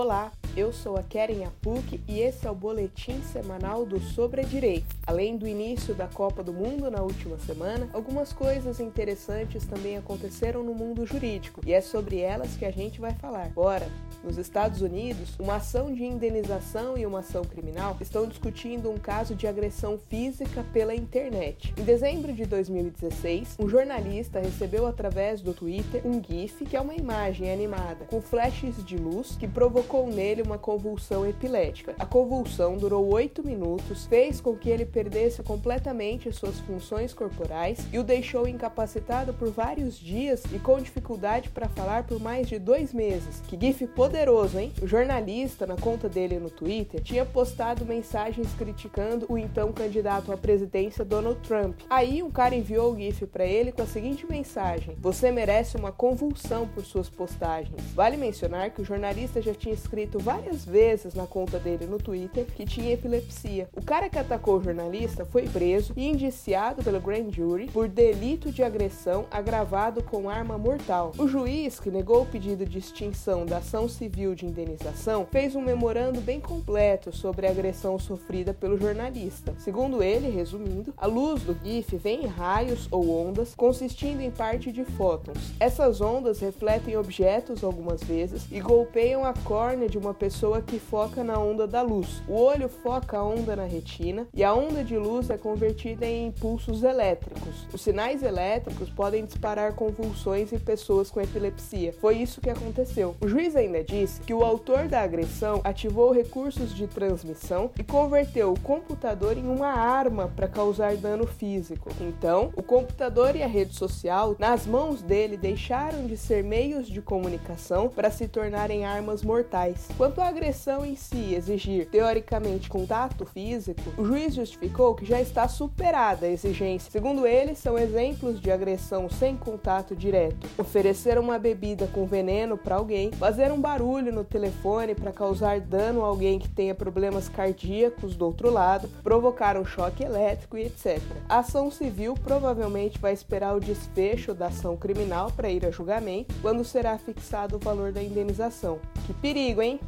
Olá, eu sou a Keren Apuk e esse é o boletim semanal do Sobre a Direito. Além do início da Copa do Mundo na última semana, algumas coisas interessantes também aconteceram no mundo jurídico e é sobre elas que a gente vai falar. Bora! Nos Estados Unidos, uma ação de indenização e uma ação criminal estão discutindo um caso de agressão física pela internet. Em dezembro de 2016, um jornalista recebeu através do Twitter um GIF, que é uma imagem animada com flashes de luz que provocou nele uma convulsão epilética. A convulsão durou 8 minutos, fez com que ele perdesse completamente suas funções corporais e o deixou incapacitado por vários dias e com dificuldade para falar por mais de dois meses. Que GIF poderoso, hein? O jornalista, na conta dele no Twitter, tinha postado mensagens criticando o então candidato à presidência Donald Trump. Aí um cara enviou o GIF para ele com a seguinte mensagem: Você merece uma convulsão por suas postagens. Vale mencionar que o jornalista já tinha escrito várias vezes na conta dele no Twitter que tinha epilepsia. O cara que atacou o jornalista foi preso e indiciado pelo grand jury por delito de agressão agravado com arma mortal. O juiz, que negou o pedido de extinção da ação Civil de Indenização fez um memorando bem completo sobre a agressão sofrida pelo jornalista. Segundo ele, resumindo, a luz do GIF vem em raios ou ondas, consistindo em parte de fótons. Essas ondas refletem objetos algumas vezes e golpeiam a córnea de uma pessoa que foca na onda da luz. O olho foca a onda na retina e a onda de luz é convertida em impulsos elétricos. Os sinais elétricos podem disparar convulsões em pessoas com epilepsia. Foi isso que aconteceu. O juiz ainda disse que o autor da agressão ativou recursos de transmissão e converteu o computador em uma arma para causar dano físico. Então, o computador e a rede social, nas mãos dele, deixaram de ser meios de comunicação para se tornarem armas mortais. Quanto à agressão em si exigir, teoricamente, contato físico, o juiz justificou que já está superada a exigência. Segundo ele, são exemplos de agressão sem contato direto: oferecer uma bebida com veneno para alguém, fazer um barulho no telefone para causar dano a alguém que tenha problemas cardíacos do outro lado, provocar um choque elétrico e etc. A ação civil provavelmente vai esperar o desfecho da ação criminal para ir a julgamento, quando será fixado o valor da indenização. Que perigo, hein?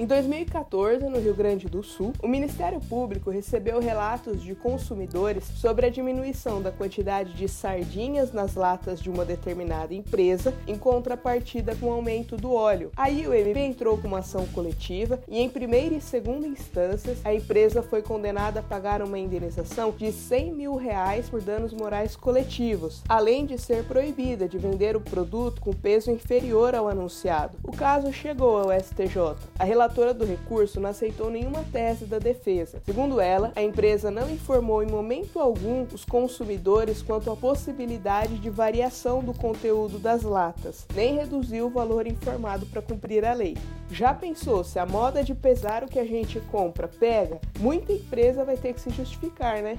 Em 2014, no Rio Grande do Sul, o Ministério Público recebeu relatos de consumidores sobre a diminuição da quantidade de sardinhas nas latas de uma determinada empresa, em contrapartida com o aumento do óleo. Aí o MP entrou com uma ação coletiva e, em primeira e segunda instâncias, a empresa foi condenada a pagar uma indenização de 100 mil reais por danos morais coletivos, além de ser proibida de vender o produto com peso inferior ao anunciado. O caso chegou ao STJ. A relatora do recurso não aceitou nenhuma tese da defesa. Segundo ela, a empresa não informou em momento algum os consumidores quanto à possibilidade de variação do conteúdo das latas, nem reduziu o valor informado para cumprir a lei. Já pensou se a moda de pesar o que a gente compra pega? Muita empresa vai ter que se justificar, né?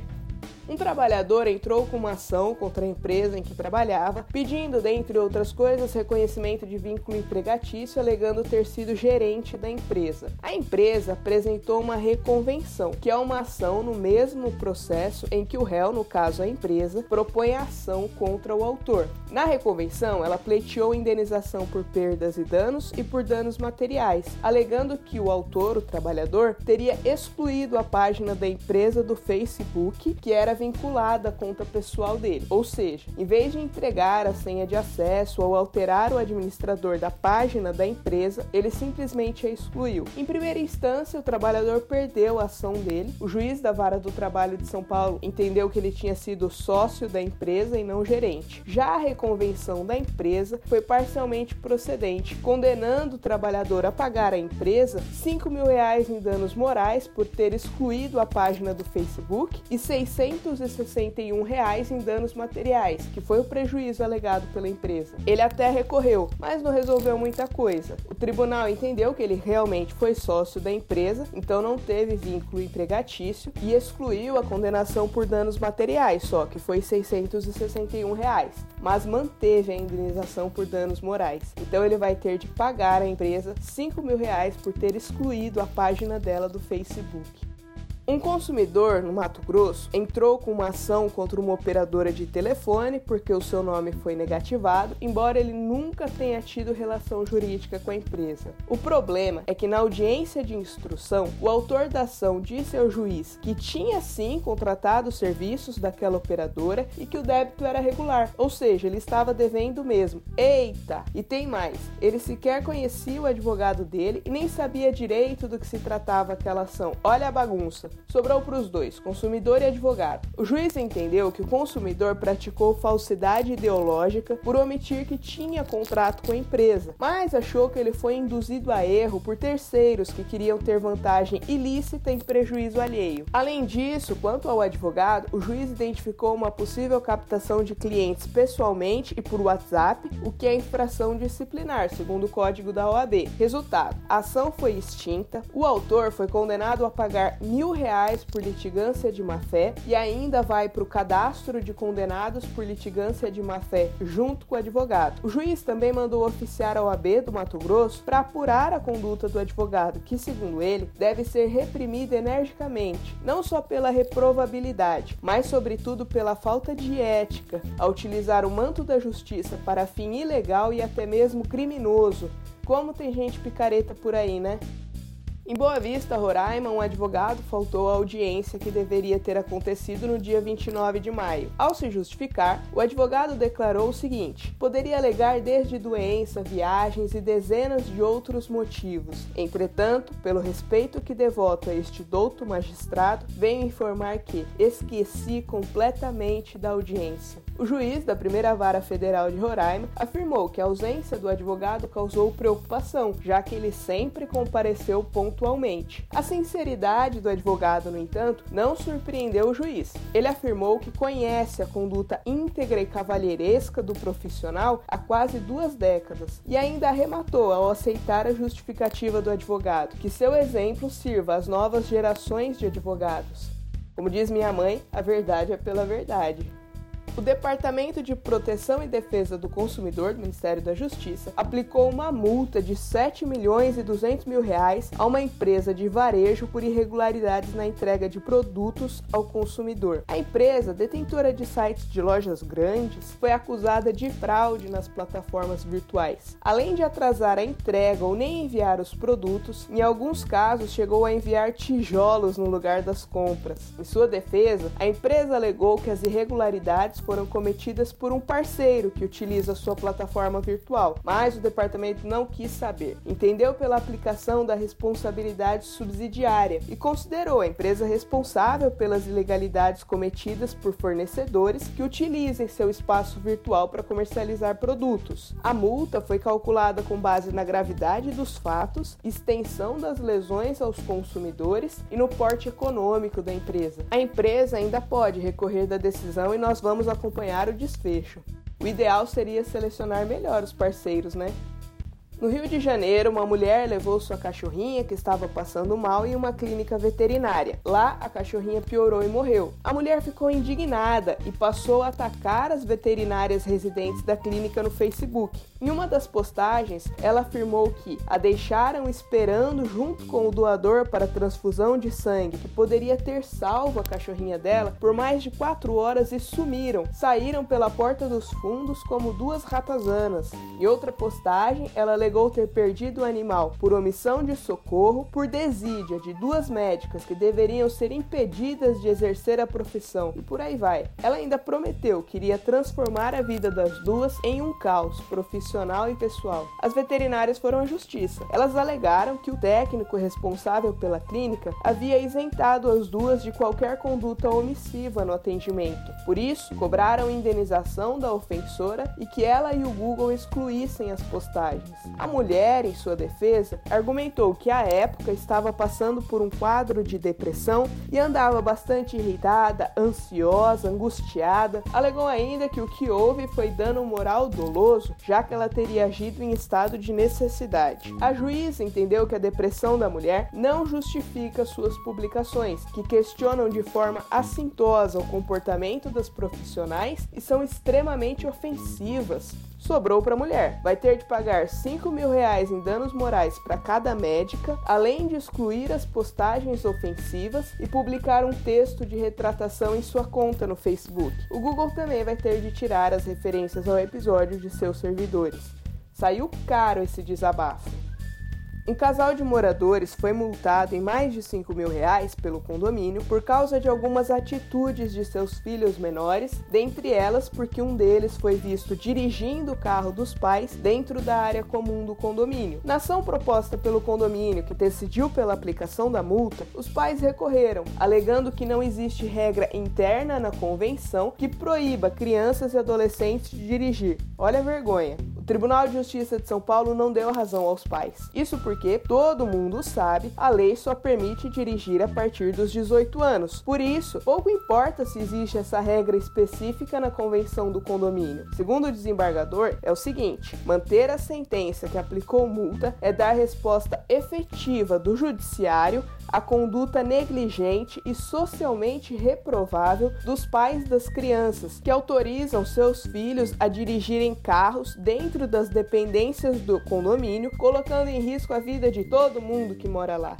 Um trabalhador entrou com uma ação contra a empresa em que trabalhava, pedindo, dentre outras coisas, reconhecimento de vínculo empregatício, alegando ter sido gerente da empresa. A empresa apresentou uma reconvenção, que é uma ação no mesmo processo em que o réu, no caso a empresa, propõe a ação contra o autor. Na reconvenção, ela pleiteou indenização por perdas e danos e por danos materiais, alegando que o autor, o trabalhador, teria excluído a página da empresa do Facebook, que era vinculada à conta pessoal dele. Ou seja, em vez de entregar a senha de acesso ou alterar o administrador da página da empresa, ele simplesmente a excluiu. Em primeira instância, o trabalhador perdeu a ação dele. O juiz da Vara do Trabalho de São Paulo entendeu que ele tinha sido sócio da empresa e não gerente. Já a reconvenção da empresa foi parcialmente procedente, condenando o trabalhador a pagar à empresa 5 mil reais em danos morais por ter excluído a página do Facebook e 600 261 reais em danos materiais, que foi o prejuízo alegado pela empresa. Ele até recorreu, mas não resolveu muita coisa. O tribunal entendeu que ele realmente foi sócio da empresa, então não teve vínculo empregatício e excluiu a condenação por danos materiais, só que foi 661 reais, mas manteve a indenização por danos morais. Então ele vai ter de pagar à empresa 5 mil reais por ter excluído a página dela do Facebook. Um consumidor no Mato Grosso entrou com uma ação contra uma operadora de telefone porque o seu nome foi negativado, embora ele nunca tenha tido relação jurídica com a empresa. O problema é que na audiência de instrução, o autor da ação disse ao juiz que tinha sim contratado os serviços daquela operadora e que o débito era regular, ou seja, ele estava devendo mesmo. Eita! E tem mais, ele sequer conhecia o advogado dele e nem sabia direito do que se tratava aquela ação. Olha a bagunça. Sobrou para os dois, consumidor e advogado. O juiz entendeu que o consumidor praticou falsidade ideológica por omitir que tinha contrato com a empresa, mas achou que ele foi induzido a erro por terceiros que queriam ter vantagem ilícita em prejuízo alheio. Além disso, quanto ao advogado, o juiz identificou uma possível captação de clientes pessoalmente e por WhatsApp, o que é infração disciplinar, segundo o código da OAB. Resultado: a ação foi extinta, o autor foi condenado a pagar mil reais por litigância de má-fé e ainda vai para o cadastro de condenados por litigância de má-fé junto com o advogado. O juiz também mandou oficiar ao AB do Mato Grosso para apurar a conduta do advogado, que, segundo ele, deve ser reprimida energicamente, não só pela reprovabilidade, mas sobretudo pela falta de ética, a utilizar o manto da justiça para fim ilegal e até mesmo criminoso. Como tem gente picareta por aí, né? Em Boa Vista, Roraima, um advogado faltou à audiência que deveria ter acontecido no dia 29 de maio. Ao se justificar, o advogado declarou o seguinte: poderia alegar desde doença, viagens e dezenas de outros motivos. Entretanto, pelo respeito que devoto a este douto magistrado, venho informar que esqueci completamente da audiência. O juiz da primeira vara federal de Roraima afirmou que a ausência do advogado causou preocupação, já que ele sempre compareceu pontualmente. A sinceridade do advogado, no entanto, não surpreendeu o juiz. Ele afirmou que conhece a conduta íntegra e cavalheiresca do profissional há quase duas décadas e ainda arrematou ao aceitar a justificativa do advogado, que seu exemplo sirva às novas gerações de advogados. Como diz minha mãe, a verdade é pela verdade. O Departamento de Proteção e Defesa do Consumidor do Ministério da Justiça aplicou uma multa de 7 milhões e 200 mil reais a uma empresa de varejo por irregularidades na entrega de produtos ao consumidor. A empresa, detentora de sites de lojas grandes, foi acusada de fraude nas plataformas virtuais. Além de atrasar a entrega ou nem enviar os produtos, em alguns casos chegou a enviar tijolos no lugar das compras. Em sua defesa, a empresa alegou que as irregularidades foram cometidas por um parceiro que utiliza sua plataforma virtual, mas o departamento não quis saber. Entendeu pela aplicação da responsabilidade subsidiária e considerou a empresa responsável pelas ilegalidades cometidas por fornecedores que utilizem seu espaço virtual para comercializar produtos. A multa foi calculada com base na gravidade dos fatos, extensão das lesões aos consumidores e no porte econômico da empresa. A empresa ainda pode recorrer da decisão e nós vamos acompanhar o desfecho. O ideal seria selecionar melhor os parceiros, né? No Rio de Janeiro, uma mulher levou sua cachorrinha que estava passando mal em uma clínica veterinária. Lá, a cachorrinha piorou e morreu. A mulher ficou indignada e passou a atacar as veterinárias residentes da clínica no Facebook. Em uma das postagens, ela afirmou que a deixaram esperando junto com o doador para transfusão de sangue, que poderia ter salvo a cachorrinha dela por mais de quatro horas e sumiram. Saíram pela porta dos fundos como duas ratazanas. Em outra postagem, ela alegou ter perdido o animal por omissão de socorro, por desídia de duas médicas que deveriam ser impedidas de exercer a profissão e por aí vai. Ela ainda prometeu que iria transformar a vida das duas em um caos profissional e pessoal. As veterinárias foram à justiça. Elas alegaram que o técnico responsável pela clínica havia isentado as duas de qualquer conduta omissiva no atendimento. Por isso, cobraram indenização da ofensora e que ela e o Google excluíssem as postagens. A mulher, em sua defesa, argumentou que à época estava passando por um quadro de depressão e andava bastante irritada, ansiosa, angustiada. Alegou ainda que o que houve foi dano moral doloso, já que ela teria agido em estado de necessidade. A juíza entendeu que a depressão da mulher não justifica suas publicações, que questionam de forma assintosa o comportamento das profissionais e são extremamente ofensivas. Sobrou para a mulher. Vai ter de pagar 5 mil reais em danos morais para cada médica, além de excluir as postagens ofensivas e publicar um texto de retratação em sua conta no Facebook. O Google também vai ter de tirar as referências ao episódio de seus servidores. Saiu caro esse desabafo. Um casal de moradores foi multado em mais de 5 mil reais pelo condomínio por causa de algumas atitudes de seus filhos menores, dentre elas porque um deles foi visto dirigindo o carro dos pais dentro da área comum do condomínio. Na ação proposta pelo condomínio, que decidiu pela aplicação da multa, os pais recorreram, alegando que não existe regra interna na convenção que proíba crianças e adolescentes de dirigir. Olha a vergonha. Tribunal de Justiça de São Paulo não deu razão aos pais. Isso porque todo mundo sabe, a lei só permite dirigir a partir dos 18 anos. Por isso, pouco importa se existe essa regra específica na convenção do condomínio. Segundo o desembargador, é o seguinte: manter a sentença que aplicou multa é dar resposta efetiva do judiciário à conduta negligente e socialmente reprovável dos pais das crianças que autorizam seus filhos a dirigirem carros dentro dentro das dependências do condomínio, colocando em risco a vida de todo mundo que mora lá.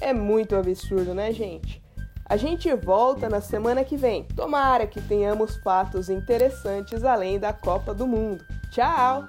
É muito absurdo, né, gente? A gente volta na semana que vem. Tomara que tenhamos fatos interessantes além da Copa do Mundo. Tchau!